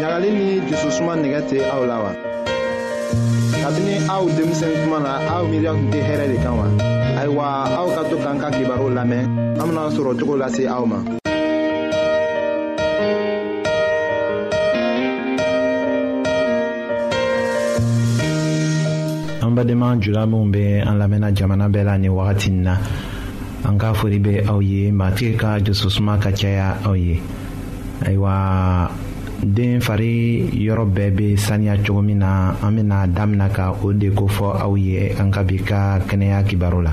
ɲagali ni jususuma nɛgɛ tɛ aw la wa kabini aw denmisɛn kuma na aw miiriya tun tɛ hɛrɛ de kan wa ayiwa aw ka to k'an ka kibaru lamɛn an bena sɔrɔ cogo lase aw ma an badenma jula minw be an lamɛnna jamana bɛɛ la ni wagati n na an ka fori be aw ye matigi ka josusuma ka caya aw ye ayiwa den fari yɔrɔ bɛɛ be saniya cogo min na an bena damina ka o de kofɔ aw ye an ka bi ka kɛnɛya kibaro la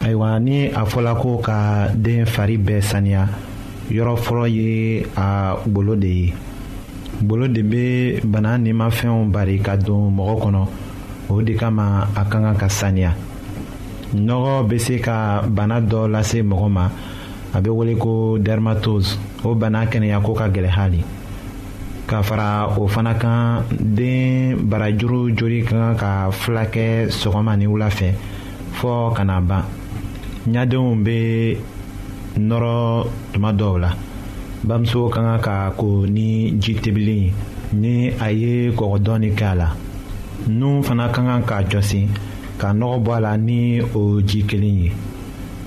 ayiwa ni a fɔla ko ka den fari bɛɛ saniya yɔrɔ fɔlɔ ye a golo de ye golo de bɛ bana nimafɛnw bari ka don mɔgɔ kɔnɔ o de kama a ka kan ka saniya nɔgɔ bɛ se ka bana dɔ lase mɔgɔ ma a bɛ wele ko dermatose o bana kɛnɛyako ka gɛlɛn hali ka fara o fana kan den barajuru joli ka kan ka fila kɛ sɔgɔma ni wula fɛ fɔɔ ka na ban ɲadenw bɛ nɔrɔ tuma dɔw la bamuso ka kan ka ko ni ji tebilen ni a ye kɔgɔ dɔɔnin kɛ a la nun fana ka kan k'a jɔsi ka nɔgɔ bɔ a la ni o ji kelen ye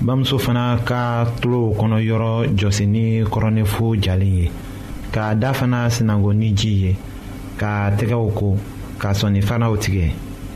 bamuso fana ka tulow kɔnɔ yɔrɔ jɔsi ni kɔrɔnɛfo jalen ye k'a da fana sinango ni ji ye k'a tɛgɛw ko ka sɔnni fanaw tigɛ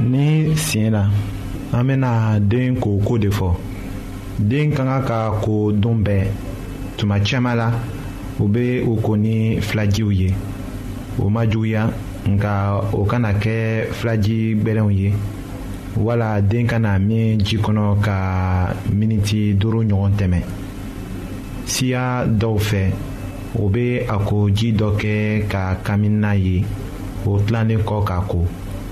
ni siɲɛ na an bɛna den ko ko de fɔ den ka kan ka ko don bɛɛ tuma caman la u bɛ u ko ni filajiw ye o ma juguya nka o kana kɛ filaji gbɛrɛnw ye wala den kana min ji kɔnɔ ka miniti duuru ɲɔgɔn tɛmɛ siya dɔw fɛ o bɛ a ko ji dɔ kɛ ka kamina ye o tilalen kɔ k'a ko.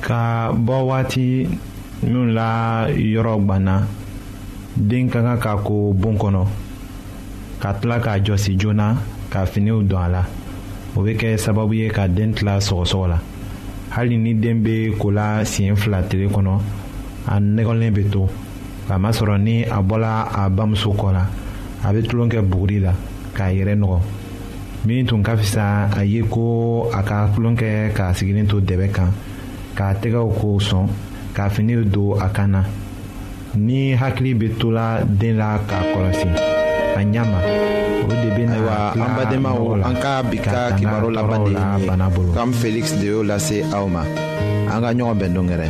ka bɔ waati minnu la yɔrɔ gwanna den ka kan ka ko bon kɔnɔ ka tila k'a jɔsi joona ka finiw don a la o bɛ kɛ sababu ye ka den tila sɔgɔsɔgɔ la hali ni den bɛ ko la siɲɛ fila tile kɔnɔ a nɛgɛlen bɛ to k'a masɔrɔ ni a bɔla a bamuso kɔ la a bɛ tulon kɛ buguri la k'a yɛrɛ nɔgɔ min tun ka fisa a ye ko a ka tulon kɛ k'a sigilen to dɛbɛ kan k'a tɛgɛw ko sɔn ka fini don a kan na ni hakili bɛ tola den la k'a kɔlɔsi a ɲɛ ma o de bɛ na an badenmaw an ka bi ka kibaru laban de ye k'an felix de y'o lase aw ma. an ka ɲɔgɔn bɛn dongɛrɛ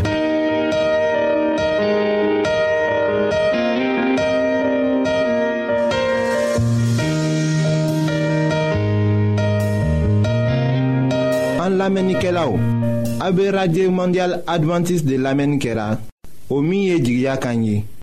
an lamɛnnikɛlaw a be radio mondial advantiste de lamɛnni kɛra o min ye jigiya kan ye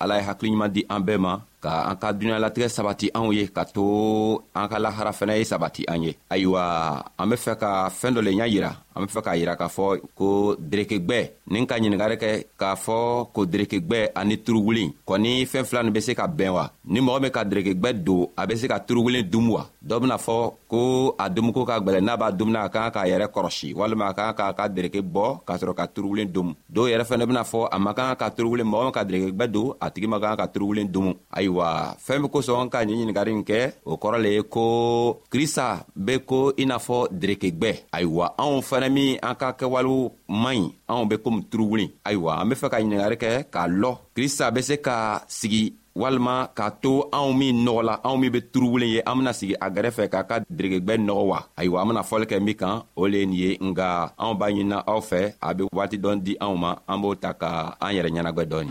ala ye hakiliɲuman di an bɛɛ ma ka an ka dunuɲalatigɛ sabati anw ye ka to an ka lahara fɛnɛ ye sabati an ye ayiwa an be fɛ ka fɛɛn dɔ le ɲa yira an be fɛ k'a yira k'a fɔ ko derekegwɛ nin ka ɲiningari kɛ k'a fɔ ko derekegwɛ ani turuwulin kɔni fɛɛn fila nin be se ka bɛn wa ni mɔgɔ min ka derekegwɛ don a be se ka turuwulin dun wa dɔ bena fɔ ko a domuko ka gwɛlɛ n'a b'a domina a kan k'a yɛrɛ kɔrɔsi walima a kan k'a ka dereke bɔ k'a sɔrɔ ka turugulen domu dɔw yɛrɛ fɛnɛ bena fɔ a man kan ka turugulen mɔgɔ ka dereke gwɛ don a tigi man kan ka turugulen domu ayiwa fɛɛn min kosɔn ka ɲi ɲiningari nin kɛ o kɔrɔ le ye ko krista be ko i n'a fɔ dereke gwɛ ayiwa anw fɛnɛ min an ka kɛwalew man ɲi anw be komi turugulen ayiwa an be fɛ ka ɲiningari kɛ k'a lɔ krista be se ka sigi walima k'a to anw min nɔgɔ la anw min be turuwulen ye an bena sigi a gɛrɛfɛ k'a ka deregegwɛ nɔgɔ wa ayiwa an bena fɔli kɛ min kan o le ye nin ye nga anw b'a ɲinina aw fɛ a be waati dɔn di anw ma an b'o ta ka an yɛrɛ ɲɛnagwɛ dɔɔni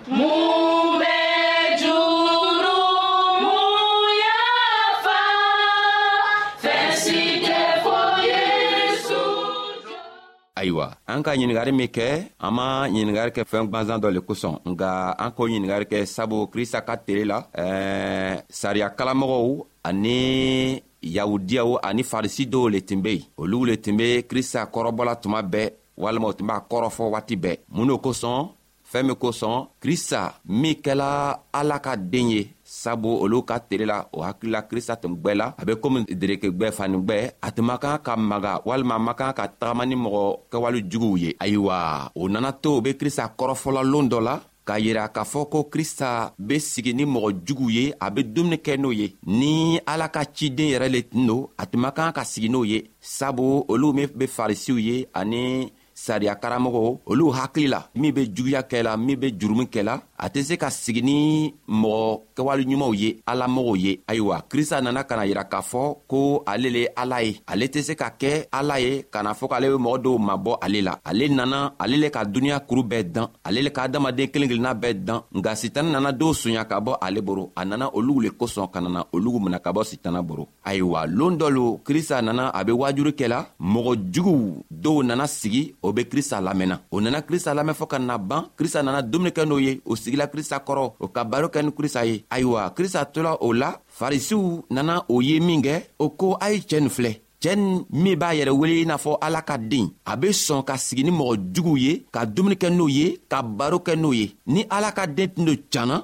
ayiwa an ka ɲiningari min kɛ an ma ɲiningari kɛ fɛɛn gwanzan dɔ le kosɔn nka an k'o ɲiningari kɛ sabu krista ka tele la eh, sariya kalamɔgɔw ani yahudiyaw ani farisi dɔw le tun be yen olu le tun be krista kɔrɔbɔla tuma bɛɛ walima u tun b'a kɔrɔfɔ waati bɛɛ mun n'o kosɔn fɛɛn min kosɔn krista min kɛla ala ka den ye sabu olu ka tere la o hakilila krista tun gwɛ la a be komi dereke gwɛ fani gwɛ a tun man kan ka maga walima man kan ka tagama ni mɔgɔ kɛwale juguw ye ayiwa o nana to u be krista kɔrɔfɔlɔlon dɔ la k'a yira k'a fɔ ko krista be sigi ni mɔgɔ juguw ye a be dumuni kɛ n'o ye ni ala ka ciden yɛrɛ le tun don a tun man kan ka sigi n'o ye sabu olu min be farisiw ye ani sariya karamɔgɔ olu hakili la min be juguya kɛ la min be jurumi kɛ la a tɛ se ka sigi ni mɔgɔ kɛwale ɲumanw ye alamɔgɔw ye ayiwa krista nana kana yira k'a fɔ ko ale le ala ye ale tɛ se ka kɛ ala ye ka na fɔ k'ale be mɔgɔ dɔw mabɔ ale la ale nana ale le ka duniɲa kuru bɛɛ dan ale le ka adamaden kelen kelenna bɛɛ dan nka sitana nana dɔw sonya ka bɔ ale boro a nana olugu le kosɔn ka nana olugu mina ka bɔ sitana boro ayiwa loon dɔ lo krista nana a be waajuru kɛla mɔgɔ juguw dɔw nana sigi o be krista lamɛnna o nana krista lamɛn fɔɔ ka na ban krista nana dumuni kɛ n'o ye o sigila krista kɔrɔ o ka baro kɛ ni krista ye ayiwa krista tola o la farisiw nana o ye min kɛ o ko a ye cɛɛ nin filɛ cɛɛ nin min b'a yɛrɛ wele i n'a fɔ ala ka den a be sɔn ka sigi ni mɔgɔ juguw ye ka dumuni kɛ n'o ye ka baro kɛ n'o ye ni ala ka den tun do canna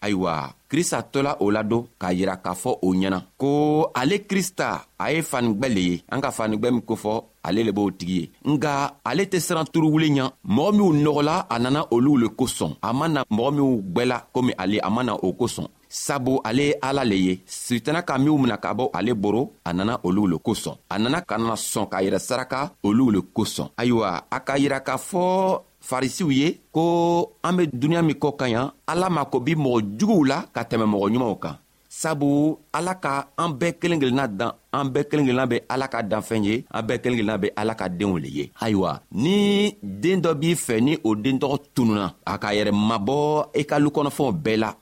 ayiwa krista tola o ladon k'a yira k'a fɔ o ɲɛna ko ale krista a ye fanigwɛ le ye an ka fanigwɛ min kofɔ ale le b'o tigi ye nga ale tɛ siran turuwule ɲa mɔgɔ minw nɔgɔla a nana olu le kosɔn a ma na mɔgɔ minw gwɛla komi ale a ma na o kosɔn sabu ale ye ala le ye sitana ka minw mina ka bɔ ale boro a nana olu le kosɔn a nana ka na sɔn k'a yɛrɛ saraka olu le kosɔn ayiwa a k'a yira k'a fɔ farisiw ye ko an be duniɲa min kɔ ka yan ala mako bi mɔgɔ juguw la ka tɛmɛ mɔgɔ ɲumanw kan sabu ala ka an bɛɛ kelen kelenna dan an bɛɛ kelen kelenna be ala ka danfɛn ye an bɛɛ kelen kelenna be ala ka denw le ye ayiwa ni den dɔ b'i fɛ ni o den tɔgɔ tununa a k'a yɛrɛ mabɔ i ka lukɔnɔfɛnw bɛɛ la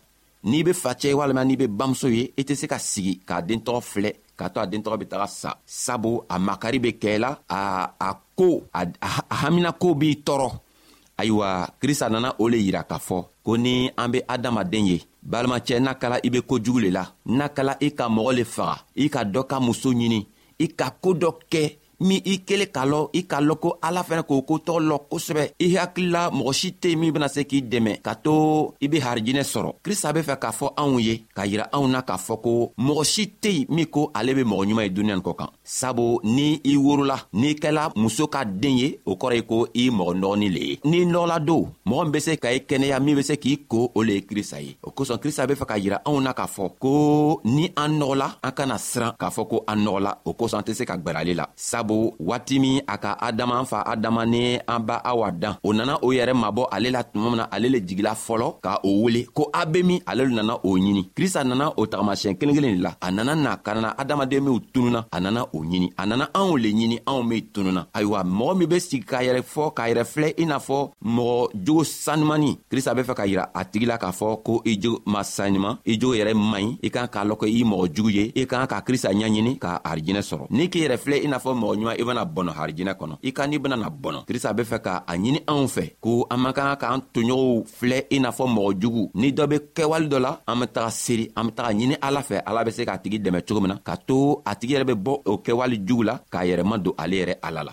n'i be facɛ walima n'i be bamuso ye i tɛ se ka sigi k'a den tɔgɔ filɛ k'a to a den tɔgɔ be taga sa sabu a makari be kɛ la a a ko a hamina ko b'i tɔɔrɔ ayiwa krista nana o le yira k'a fɔ ko ni an be adamaden ye balimacɛ n'a kala i be kojugu le la n'a kala i ka mɔgɔ le faga i ka dɔ ka muso ɲini i ka koo dɔ kɛ min i kelen k'a lɔ i k'a lɔn ko ala fɛnɛ k'o ko tɔgɔ lɔ kosɛbɛ i hakilila mɔgɔ si tɛ min bena se k'i dɛmɛ ka to i be harijinɛ sɔrɔ krista be fɛ k'a fɔ anw ye k'a yira anw na k'a fɔ ko mɔgɔ si tɛ yen min ko ale be mɔgɔ ɲuman ye duniɲan kɔ kan sabu ni i worola n'i kɛla muso ka den ye o kɔrɔ ye ko i mɔgɔ nɔgɔnin le ye n'i nɔgɔla don mɔgɔ min be se ka i kɛnɛya min be se k'i ko o le ye krista ye o kosɔn krista be fɛ k'a yira anw na k'a fɔ ko ni an nɔgɔla an kana siran k'a fɔ ko an nɔgɔla o kosɔn an tɛ se ka gwɛr'ale la sabu waati min a ka adama an fa adama ni an ba awa dan o nana o yɛrɛ mabɔ ale la tuma min na ale le jigila fɔlɔ ka o wele ko a be min ale le nana o ɲini krista nana o tagamasiyɛn kelen kelen de la a nana na ka nana adamaden minw tununa a nana o ɲini a nana anw le ɲini anw min tununa ayiwa mɔgɔ min be sigi k'a yɛrɛ fɔ k'a yɛrɛ filɛ i n'a fɔ mɔgɔ jogo sanimani krista be fɛ ka yira a tigi la k'a fɔ ko i jogo ma saniman i jogo yɛrɛ man ɲi i kan k'a lɔn ko i mɔgɔ jugu ye i kan ka krista ɲaɲini ka harijinɛ sɔrɔ n'i k'i yɛrɛ filɛ i n'a fɔ mɔgɔ ɲuman i bena bɔnɔ harijinɛ kɔnɔ i ka n'i benana bɔnɔ krista be fɛ ka a ɲini anw fɛ ko an man kan k'an toɲɔgɔnw filɛ i n'a fɔ mɔgɔ jugu ni dɔ be kɛwale dɔ la an be taga seri an be taga ɲini ala fɛ ala be se k'a tigi dɛmɛ cogo min na ka to a tigi yɛrɛ be bɔ o kɛwale jugu la k'a yɛrɛma don ale yɛrɛ ala la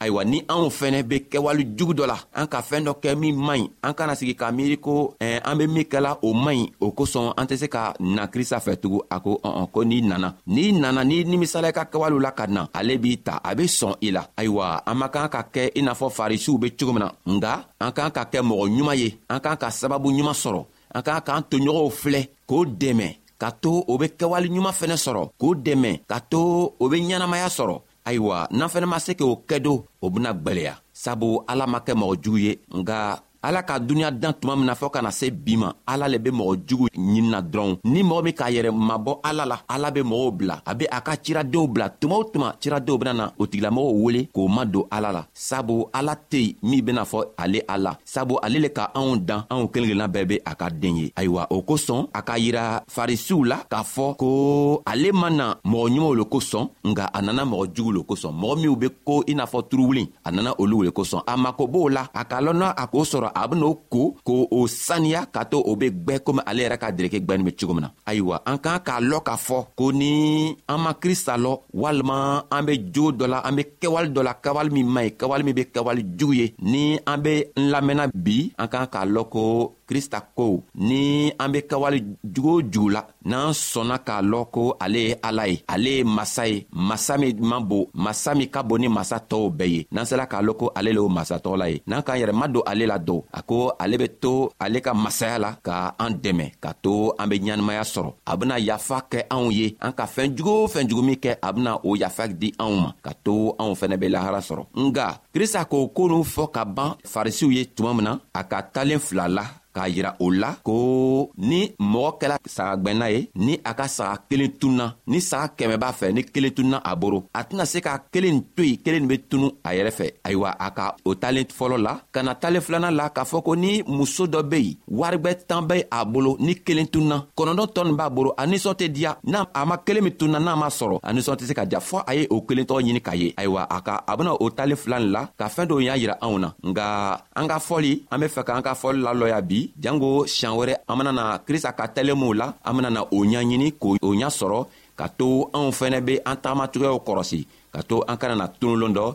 ayiwa ni anw fɛnɛ be kɛwale jugu dɔ la an ka fɛɛn dɔ kɛ min man ɲi an kana sigi k'a miiri ko eh, an be min kɛla o man ɲi o kosɔn an tɛ se ka na krista fɛ tugu a ko ɔn ko n'i nana n'i nana n'i nimisala i ka kɛwalew la ka na ale b'i ta a be sɔn i la ayiwa an man kan ka kɛ i n'a fɔ farisiw be cogo min na nga an k'an ka kɛ mɔgɔ ɲuman ye an k'an ka sababu ɲuman sɔrɔ an k'an k'an toɲɔgɔnw filɛ k'o dɛmɛ ka to o be kɛwale ɲuman fɛnɛ sɔrɔ k'o dɛmɛ ka to o be ɲɛnamaya sɔrɔ ayiwa n'an fɛnɛ ma se k'o kɛ don o bena gwɛlɛya sabu ala ma kɛ mɔgɔ jugu ye nga ala ka duniɲa dan tuma min na fɔɔ kana se bi ma ala le be mɔgɔ jugu ɲinina dɔrɔn ni mɔgɔ min k'a yɛrɛ mabɔ ala la ala be mɔgɔw bila a be a ka ciradenw bila tuma o tuma ciradenw benana o tigilamɔgɔw wele k'o ma don ala la sabu ala tɛ yen min bena fɔ ale a la sabu ale le ka anw dan anw kelen kelenna bɛɛ be a ka den ye ayiwa o kosɔn a k'a yira farisiw la k'a fɔ ko ale ma na mɔgɔ ɲumanw le kosɔn nga a nana mɔgɔ jugu le kosɔn mɔgɔ minw be ko i n'a fɔ turuwulin a nana olu le kosɔn a mako b'o la a k'a lɔnna a k'o sɔrɔ a ben'o ko ko o saniya k'a to o be gwɛ komi ale yɛrɛ ka dereke gwɛni be cogo min na ayiwa an k'an k'a lɔn k'a fɔ ko ni an ma krista lɔ walima an be joo dɔ la an be kɛwale dɔ la kawale min man ɲi kawale min be kawale jugu ye ni an be n lamɛnna bi an k'an k'a lɔn ko krista ko ni an be kawale jugu o jugu la n'an sɔnna k'a lɔn ko ale ye ala ye ale ye masa ye masa min man bon masa min ka bon ni masa tɔɔw bɛɛ ye n'an sela k'a lɔn ko ale le o masa tɔgɔla ye n'an k'an yɛrɛ ma don ale la don a ko ale be to ale ka masaya la ka an dɛmɛ ka to an be ɲɛnamaya sɔrɔ a bena yafa kɛ anw ye an ka fɛɛn jugu o fɛn jugu min kɛ a bena o yafa di anw ma ka to anw fɛnɛ be lahara sɔrɔ nga krista k'o ko n'u fɔ ka ban farisiw ye tuma min na a ka talen fila la k'a yira o la ko ni mɔgɔ kɛla saga gwɛnna ye ni a ka saga kelen tunna ni saga kɛmɛ b'a fɛ ni kelen tunna a boro a tɛna se ka kelen to yen kelen be tunu a yɛrɛ fɛ ayiwa a ka o talen fɔlɔ la ka na tale filanan la k'a fɔ ko ni muso dɔ be yen waribɛ tan bɛ a bolo ni kelen tunna kɔnɔdɔn tɔ nin b'a bolo a nisɔn tɛ diya n'a a ma kelen min tunna n'a ma sɔrɔ a nisɔn tɛ se ka diya fɔɔ a ye o kelen tɔgɔ ɲini k'a ye ayiwa a ka a bena o tale filan la ka fɛɛn dɔw y'a yira anw na nga an ka fɔli an be fɛ k'an ka fɔli lalɔya bi jango siɲan wɛrɛ an benana krista ka tɛlenmuw la an benana o ɲaɲini k'o ɲa sɔrɔ ka to anw fɛnɛ be an tagamacogoyaw kɔrɔsi ka to an kana na tunulon dɔ